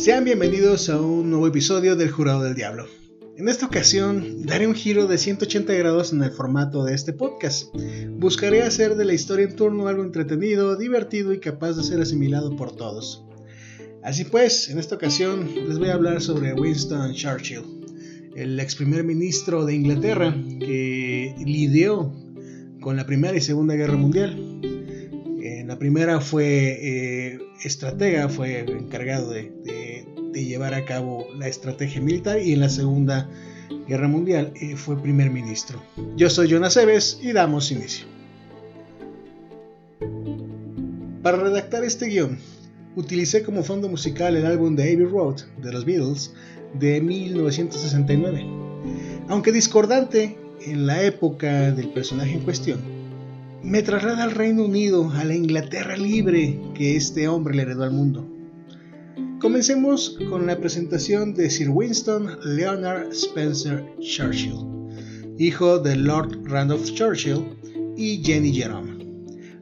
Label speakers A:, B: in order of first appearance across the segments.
A: Sean bienvenidos a un nuevo episodio del Jurado del Diablo. En esta ocasión daré un giro de 180 grados en el formato de este podcast. Buscaré hacer de la historia en turno algo entretenido, divertido y capaz de ser asimilado por todos. Así pues, en esta ocasión les voy a hablar sobre Winston Churchill, el ex primer ministro de Inglaterra que lidió con la Primera y Segunda Guerra Mundial. En la primera fue eh, estratega, fue encargado de de llevar a cabo la estrategia militar y en la Segunda Guerra Mundial eh, fue primer ministro. Yo soy Jonas Eves y damos inicio. Para redactar este guion, utilicé como fondo musical el álbum de Abbey Road de los Beatles de 1969. Aunque discordante en la época del personaje en cuestión, me traslada al Reino Unido, a la Inglaterra libre que este hombre le heredó al mundo. Comencemos con la presentación de Sir Winston Leonard Spencer Churchill, hijo de Lord Randolph Churchill y Jenny Jerome.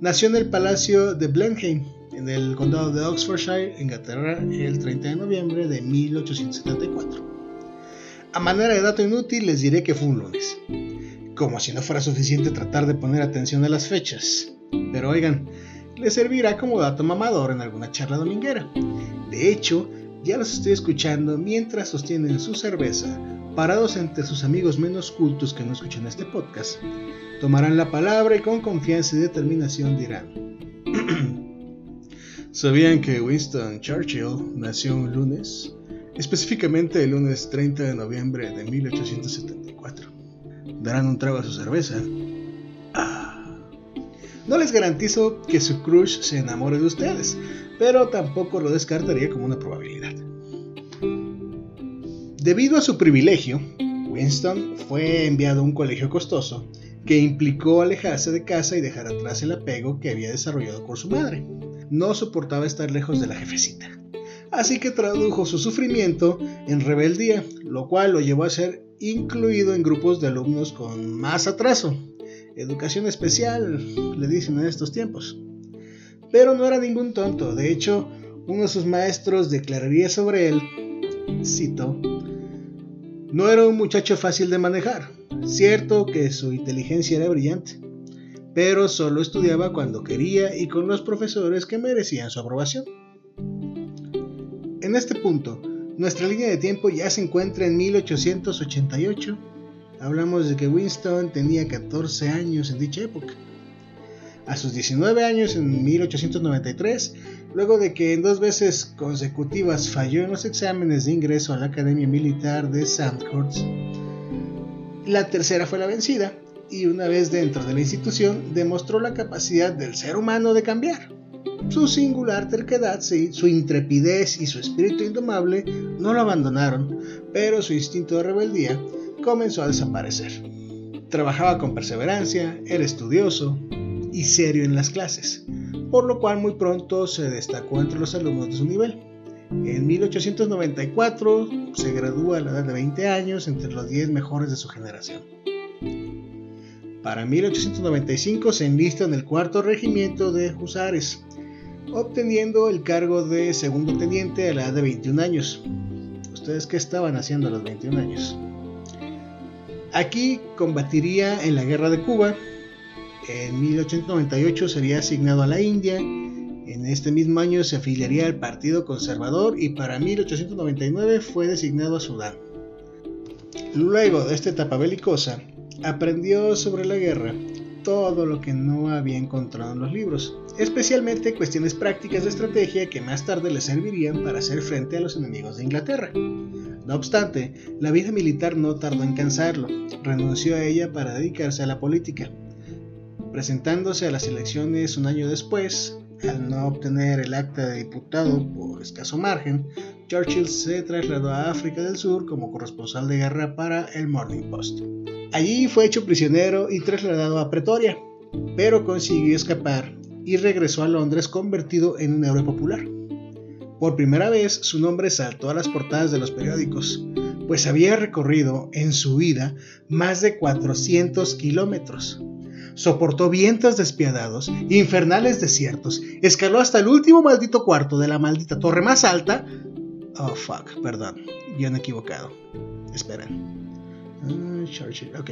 A: Nació en el Palacio de Blenheim, en el condado de Oxfordshire, Inglaterra, el 30 de noviembre de 1874. A manera de dato inútil les diré que fue un lunes. Como si no fuera suficiente tratar de poner atención a las fechas. Pero oigan, les servirá como dato mamador en alguna charla dominguera. De hecho, ya los estoy escuchando mientras sostienen su cerveza, parados entre sus amigos menos cultos que no escuchan este podcast. Tomarán la palabra y con confianza y determinación dirán. ¿Sabían que Winston Churchill nació un lunes? Específicamente el lunes 30 de noviembre de 1874. ¿Darán un trago a su cerveza? No les garantizo que su crush se enamore de ustedes, pero tampoco lo descartaría como una probabilidad. Debido a su privilegio, Winston fue enviado a un colegio costoso que implicó alejarse de casa y dejar atrás el apego que había desarrollado por su madre. No soportaba estar lejos de la jefecita. Así que tradujo su sufrimiento en rebeldía, lo cual lo llevó a ser incluido en grupos de alumnos con más atraso. Educación especial, le dicen en estos tiempos. Pero no era ningún tonto, de hecho, uno de sus maestros declararía sobre él, cito, no era un muchacho fácil de manejar, cierto que su inteligencia era brillante, pero solo estudiaba cuando quería y con los profesores que merecían su aprobación. En este punto, nuestra línea de tiempo ya se encuentra en 1888. Hablamos de que Winston tenía 14 años en dicha época a sus 19 años en 1893, luego de que en dos veces consecutivas falló en los exámenes de ingreso a la Academia Militar de Sandhurst. La tercera fue la vencida, y una vez dentro de la institución demostró la capacidad del ser humano de cambiar. Su singular terquedad, su intrepidez y su espíritu indomable no lo abandonaron, pero su instinto de rebeldía comenzó a desaparecer. Trabajaba con perseverancia, era estudioso, y serio en las clases, por lo cual muy pronto se destacó entre los alumnos de su nivel. En 1894 se gradúa a la edad de 20 años entre los 10 mejores de su generación. Para 1895 se enlista en el cuarto regimiento de Husares, obteniendo el cargo de segundo teniente a la edad de 21 años. ¿Ustedes qué estaban haciendo a los 21 años? Aquí combatiría en la guerra de Cuba en 1898 sería asignado a la India. En este mismo año se afiliaría al Partido Conservador y para 1899 fue designado a Sudán. Luego de esta etapa belicosa, aprendió sobre la guerra todo lo que no había encontrado en los libros, especialmente cuestiones prácticas de estrategia que más tarde le servirían para hacer frente a los enemigos de Inglaterra. No obstante, la vida militar no tardó en cansarlo, renunció a ella para dedicarse a la política. Presentándose a las elecciones un año después, al no obtener el acta de diputado por escaso margen, Churchill se trasladó a África del Sur como corresponsal de guerra para el Morning Post. Allí fue hecho prisionero y trasladado a Pretoria, pero consiguió escapar y regresó a Londres convertido en un héroe popular. Por primera vez su nombre saltó a las portadas de los periódicos, pues había recorrido en su vida más de 400 kilómetros soportó vientos despiadados, infernales desiertos, escaló hasta el último maldito cuarto de la maldita torre más alta Oh, fuck, perdón, yo he equivocado. Esperen. Ah, Churchill, ok.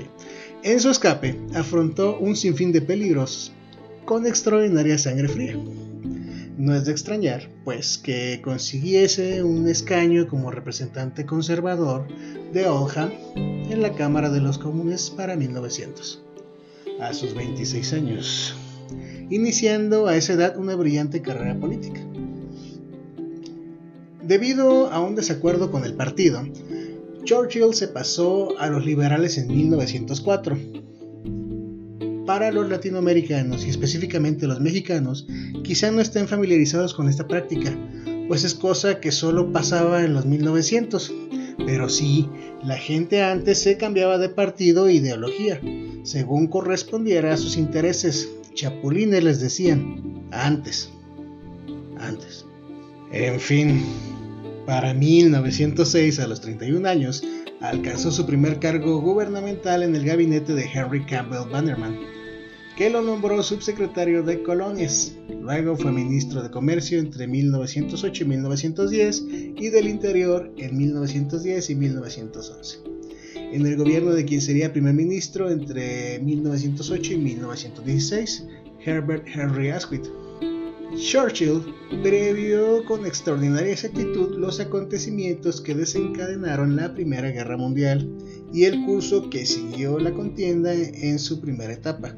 A: En su escape, afrontó un sinfín de peligros con extraordinaria sangre fría. No es de extrañar, pues, que consiguiese un escaño como representante conservador de Oldham en la Cámara de los Comunes para 1900, a sus 26 años, iniciando a esa edad una brillante carrera política. Debido a un desacuerdo con el partido, Churchill se pasó a los liberales en 1904. Para los latinoamericanos y específicamente los mexicanos, quizá no estén familiarizados con esta práctica, pues es cosa que solo pasaba en los 1900. Pero sí, la gente antes se cambiaba de partido e ideología, según correspondiera a sus intereses. Chapulines les decían, antes, antes. En fin, para 1906, a los 31 años, alcanzó su primer cargo gubernamental en el gabinete de Henry Campbell Bannerman, que lo nombró subsecretario de Colonias. Luego fue ministro de Comercio entre 1908 y 1910 y del Interior en 1910 y 1911. En el gobierno de quien sería primer ministro entre 1908 y 1916, Herbert Henry Asquith. Churchill previó con extraordinaria exactitud los acontecimientos que desencadenaron la Primera Guerra Mundial y el curso que siguió la contienda en su primera etapa.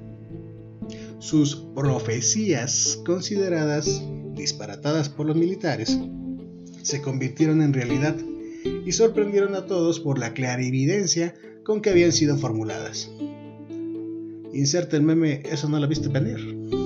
A: Sus profecías, consideradas disparatadas por los militares, se convirtieron en realidad y sorprendieron a todos por la clarividencia con que habían sido formuladas. Inserta el meme, eso no lo viste venir.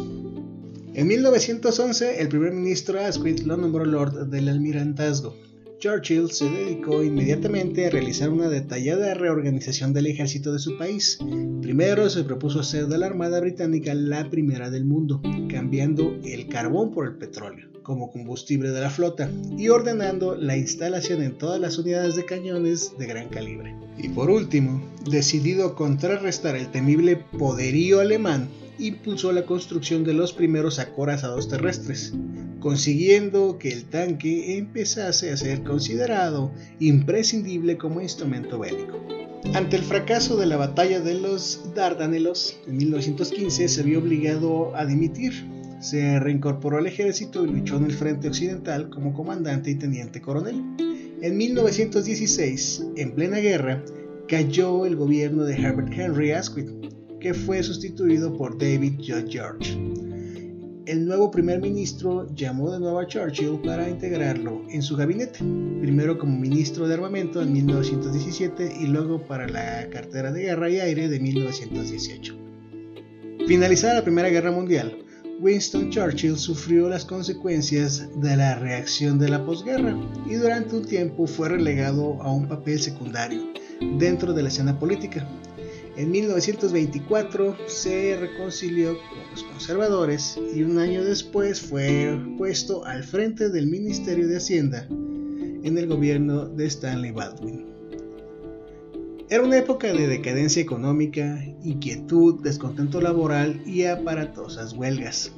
A: En 1911, el primer ministro Asquith lo nombró Lord del Almirantazgo. Churchill se dedicó inmediatamente a realizar una detallada reorganización del ejército de su país. Primero se propuso hacer de la Armada Británica la primera del mundo, cambiando el carbón por el petróleo como combustible de la flota y ordenando la instalación en todas las unidades de cañones de gran calibre. Y por último, decidido a contrarrestar el temible poderío alemán, impulsó la construcción de los primeros acorazados terrestres, consiguiendo que el tanque empezase a ser considerado imprescindible como instrumento bélico. Ante el fracaso de la batalla de los Dardanelos en 1915 se vio obligado a dimitir. Se reincorporó al ejército y luchó en el frente occidental como comandante y teniente coronel. En 1916, en plena guerra, cayó el gobierno de Herbert Henry Asquith, que fue sustituido por David J. George. El nuevo primer ministro llamó de nuevo a Churchill para integrarlo en su gabinete, primero como ministro de armamento en 1917 y luego para la cartera de guerra y aire de 1918. Finalizada la Primera Guerra Mundial, Winston Churchill sufrió las consecuencias de la reacción de la posguerra y durante un tiempo fue relegado a un papel secundario dentro de la escena política, en 1924 se reconcilió con los conservadores y un año después fue puesto al frente del Ministerio de Hacienda en el gobierno de Stanley Baldwin. Era una época de decadencia económica, inquietud, descontento laboral y aparatosas huelgas.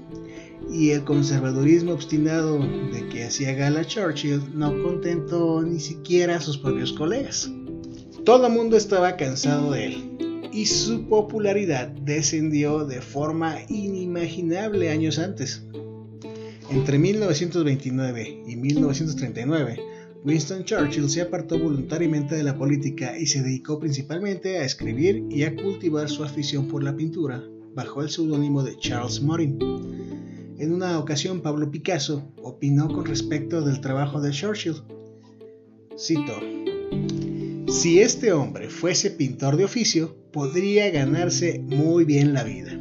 A: Y el conservadurismo obstinado de que hacía gala Churchill no contentó ni siquiera a sus propios colegas. Todo el mundo estaba cansado de él y su popularidad descendió de forma inimaginable años antes. Entre 1929 y 1939, Winston Churchill se apartó voluntariamente de la política y se dedicó principalmente a escribir y a cultivar su afición por la pintura bajo el seudónimo de Charles Morin. En una ocasión, Pablo Picasso opinó con respecto del trabajo de Churchill. Cito, si este hombre fuese pintor de oficio, podría ganarse muy bien la vida.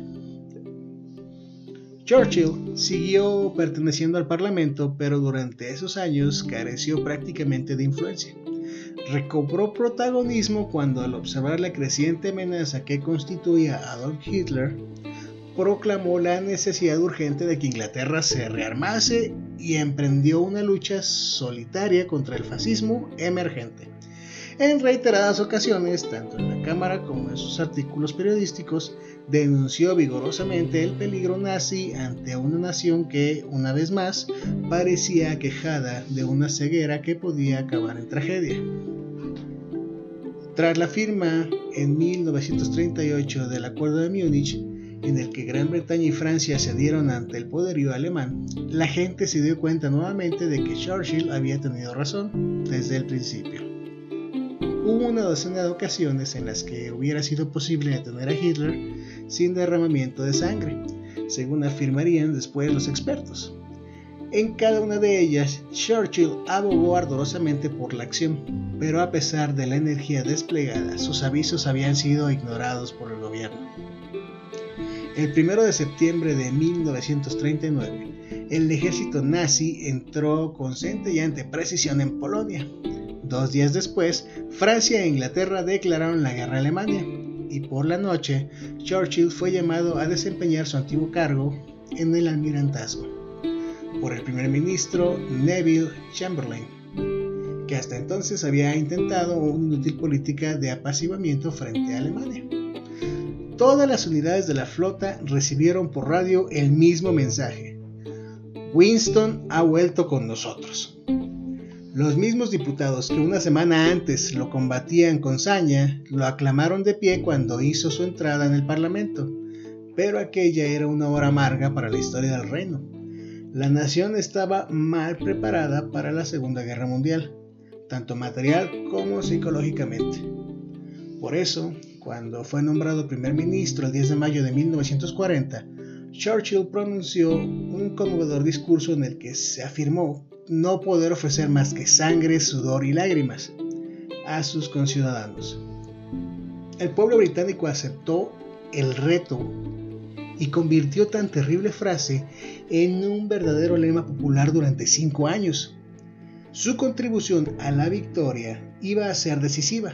A: Churchill siguió perteneciendo al Parlamento, pero durante esos años careció prácticamente de influencia. Recobró protagonismo cuando al observar la creciente amenaza que constituía Adolf Hitler, proclamó la necesidad urgente de que Inglaterra se rearmase y emprendió una lucha solitaria contra el fascismo emergente. En reiteradas ocasiones, tanto en la Cámara como en sus artículos periodísticos, denunció vigorosamente el peligro nazi ante una nación que, una vez más, parecía aquejada de una ceguera que podía acabar en tragedia. Tras la firma en 1938 del Acuerdo de Múnich, en el que Gran Bretaña y Francia cedieron ante el poderío alemán, la gente se dio cuenta nuevamente de que Churchill había tenido razón desde el principio. Hubo una docena de ocasiones en las que hubiera sido posible detener a Hitler sin derramamiento de sangre, según afirmarían después los expertos. En cada una de ellas, Churchill abogó ardorosamente por la acción, pero a pesar de la energía desplegada, sus avisos habían sido ignorados por el gobierno. El 1 de septiembre de 1939, el ejército nazi entró con centellante precisión en Polonia. Dos días después, Francia e Inglaterra declararon la guerra a Alemania y por la noche, Churchill fue llamado a desempeñar su antiguo cargo en el almirantazgo por el primer ministro Neville Chamberlain, que hasta entonces había intentado una inútil política de apaciguamiento frente a Alemania todas las unidades de la flota recibieron por radio el mismo mensaje. Winston ha vuelto con nosotros. Los mismos diputados que una semana antes lo combatían con saña lo aclamaron de pie cuando hizo su entrada en el Parlamento, pero aquella era una hora amarga para la historia del reino. La nación estaba mal preparada para la Segunda Guerra Mundial, tanto material como psicológicamente. Por eso, cuando fue nombrado primer ministro el 10 de mayo de 1940, Churchill pronunció un conmovedor discurso en el que se afirmó no poder ofrecer más que sangre, sudor y lágrimas a sus conciudadanos. El pueblo británico aceptó el reto y convirtió tan terrible frase en un verdadero lema popular durante cinco años. Su contribución a la victoria iba a ser decisiva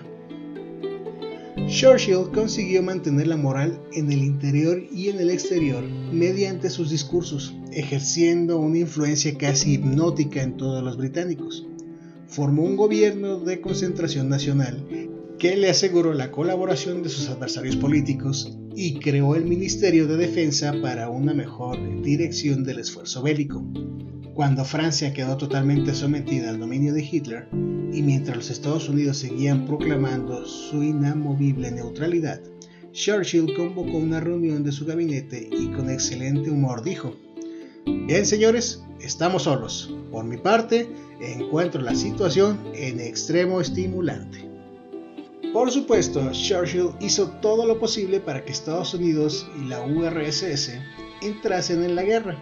A: Churchill consiguió mantener la moral en el interior y en el exterior mediante sus discursos, ejerciendo una influencia casi hipnótica en todos los británicos. Formó un gobierno de concentración nacional que le aseguró la colaboración de sus adversarios políticos y creó el Ministerio de Defensa para una mejor dirección del esfuerzo bélico. Cuando Francia quedó totalmente sometida al dominio de Hitler, y mientras los Estados Unidos seguían proclamando su inamovible neutralidad, Churchill convocó una reunión de su gabinete y con excelente humor dijo, Bien señores, estamos solos. Por mi parte, encuentro la situación en extremo estimulante. Por supuesto, Churchill hizo todo lo posible para que Estados Unidos y la URSS entrasen en la guerra,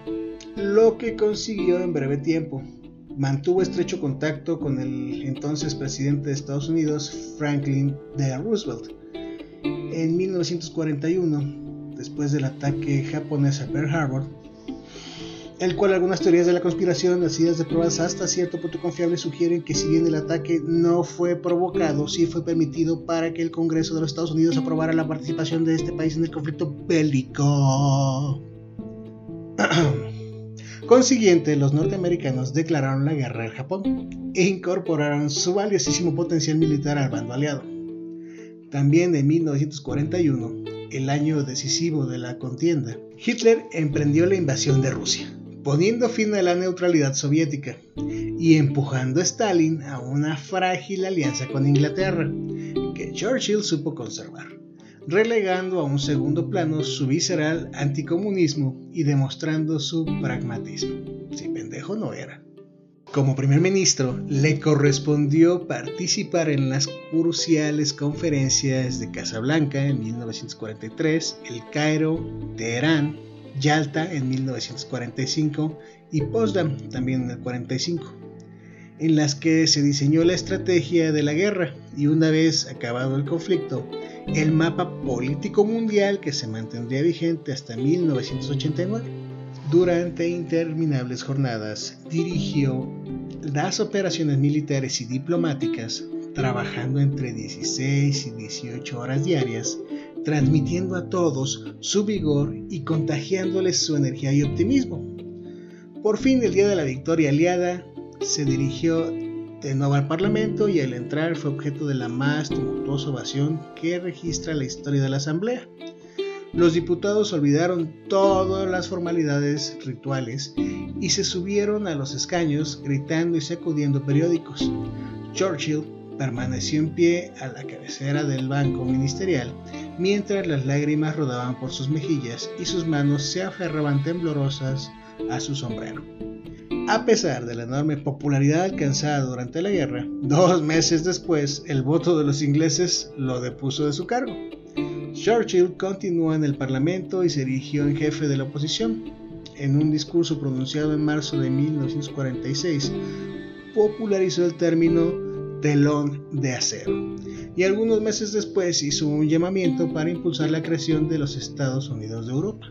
A: lo que consiguió en breve tiempo, mantuvo estrecho contacto con el entonces presidente de Estados Unidos, Franklin D. Roosevelt. En 1941, después del ataque japonés a Pearl Harbor, el cual algunas teorías de la conspiración, nacidas de pruebas hasta cierto punto confiables, sugieren que si bien el ataque no fue provocado, sí fue permitido para que el Congreso de los Estados Unidos aprobara la participación de este país en el conflicto bélico. Consiguiente, los norteamericanos declararon la guerra al Japón e incorporaron su valiosísimo potencial militar al bando aliado. También en 1941, el año decisivo de la contienda, Hitler emprendió la invasión de Rusia, poniendo fin a la neutralidad soviética y empujando a Stalin a una frágil alianza con Inglaterra, que Churchill supo conservar relegando a un segundo plano su visceral anticomunismo y demostrando su pragmatismo. Si pendejo no era. Como primer ministro, le correspondió participar en las cruciales conferencias de Casablanca en 1943, El Cairo, Teherán, Yalta en 1945 y Potsdam también en el 45, en las que se diseñó la estrategia de la guerra y una vez acabado el conflicto, el mapa político mundial que se mantendría vigente hasta 1989. Durante interminables jornadas dirigió las operaciones militares y diplomáticas, trabajando entre 16 y 18 horas diarias, transmitiendo a todos su vigor y contagiándoles su energía y optimismo. Por fin, el día de la victoria aliada, se dirigió de nuevo al Parlamento y al entrar fue objeto de la más tumultuosa ovación que registra la historia de la Asamblea. Los diputados olvidaron todas las formalidades rituales y se subieron a los escaños gritando y sacudiendo periódicos. Churchill permaneció en pie a la cabecera del banco ministerial mientras las lágrimas rodaban por sus mejillas y sus manos se aferraban temblorosas a su sombrero. A pesar de la enorme popularidad alcanzada durante la guerra, dos meses después el voto de los ingleses lo depuso de su cargo. Churchill continuó en el Parlamento y se erigió en jefe de la oposición. En un discurso pronunciado en marzo de 1946, popularizó el término telón de acero y algunos meses después hizo un llamamiento para impulsar la creación de los Estados Unidos de Europa.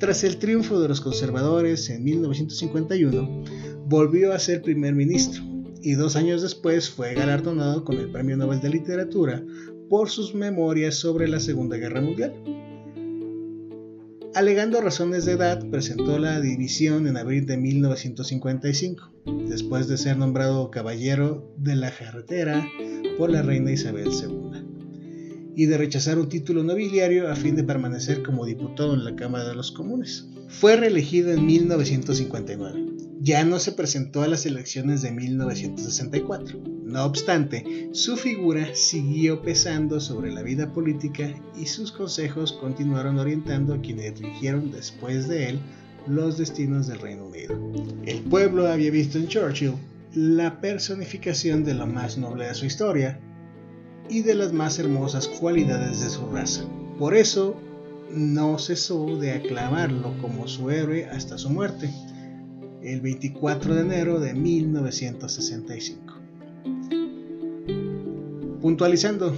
A: Tras el triunfo de los conservadores en 1951, volvió a ser primer ministro y dos años después fue galardonado con el Premio Nobel de Literatura por sus memorias sobre la Segunda Guerra Mundial. Alegando razones de edad, presentó la división en abril de 1955, después de ser nombrado Caballero de la Carretera por la reina Isabel II y de rechazar un título nobiliario a fin de permanecer como diputado en la Cámara de los Comunes. Fue reelegido en 1959. Ya no se presentó a las elecciones de 1964. No obstante, su figura siguió pesando sobre la vida política y sus consejos continuaron orientando a quienes dirigieron después de él los destinos del Reino Unido. El pueblo había visto en Churchill la personificación de lo más noble de su historia, y de las más hermosas cualidades de su raza. Por eso no cesó de aclamarlo como su héroe hasta su muerte, el 24 de enero de 1965. Puntualizando,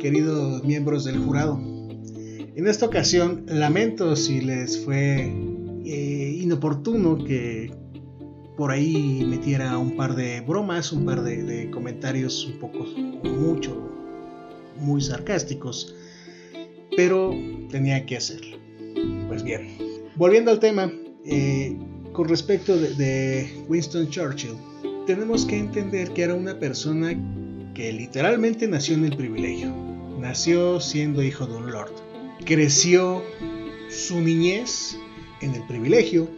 A: queridos miembros del jurado, en esta ocasión lamento si les fue eh, inoportuno que por ahí metiera un par de bromas, un par de, comentarios un poco mucho, muy sarcásticos, pero tenía que hacerlo. Pues bien, volviendo al tema, eh, con respecto de, Winston Churchill, tenemos que entender que era una persona que literalmente nació en el privilegio. Nació siendo hijo de un lord. Creció su niñez en el privilegio,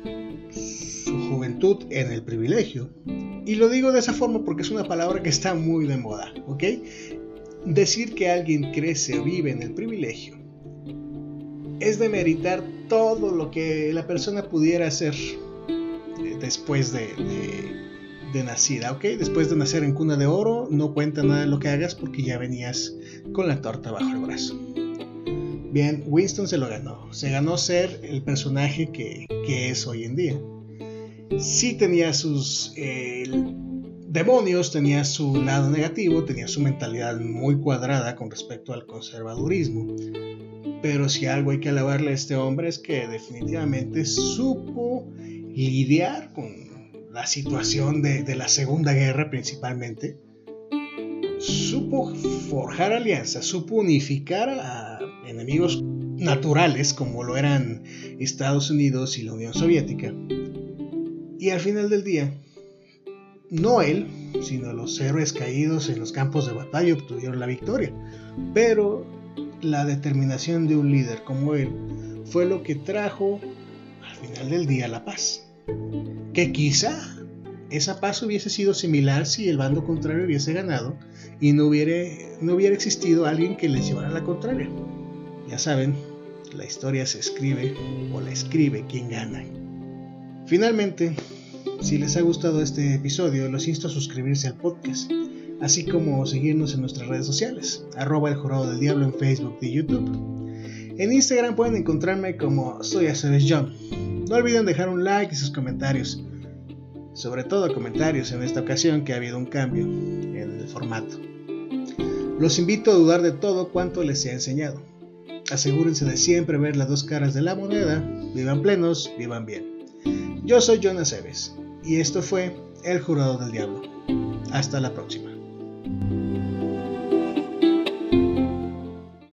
A: en el privilegio. Y lo digo de esa forma porque es una palabra que está muy de moda, ¿ok? Decir que alguien crece o vive en el privilegio es demeritar todo lo que la persona pudiera hacer eh, después de, nacida, ¿ok? Después de nacer en cuna de oro, no cuenta nada de lo que hagas porque ya venías con la torta bajo el brazo. Bien, Winston se lo ganó. Se ganó ser el personaje que es hoy en día sí tenía sus eh, demonios, tenía su lado negativo, tenía su mentalidad muy cuadrada con respecto al conservadurismo. Pero si algo hay que alabarle a este hombre es que definitivamente supo lidiar con la situación de, la Segunda Guerra principalmente. Supo forjar alianzas, supo unificar a enemigos naturales como lo eran Estados Unidos y la Unión Soviética y al final del día, no él, sino los héroes caídos en los campos de batalla obtuvieron la victoria. Pero la determinación de un líder como él fue lo que trajo al final del día la paz. Que quizá esa paz hubiese sido similar si el bando contrario hubiese ganado y no hubiera, no hubiera existido alguien que les llevara la contraria. Ya saben, la historia se escribe o la escribe quien gana. Finalmente, si les ha gustado este episodio, los insto a suscribirse al podcast, así como seguirnos en nuestras redes sociales, arroba el jurado del diablo en Facebook y YouTube. En Instagram pueden encontrarme como soy John. No olviden dejar un like y sus comentarios, sobre todo comentarios en esta ocasión que ha habido un cambio en el formato. Los invito a dudar de todo cuanto les he enseñado. Asegúrense de siempre ver las dos caras de la moneda, vivan plenos, vivan bien. Yo soy Jonas Eves y esto fue El Jurado del Diablo. Hasta la próxima.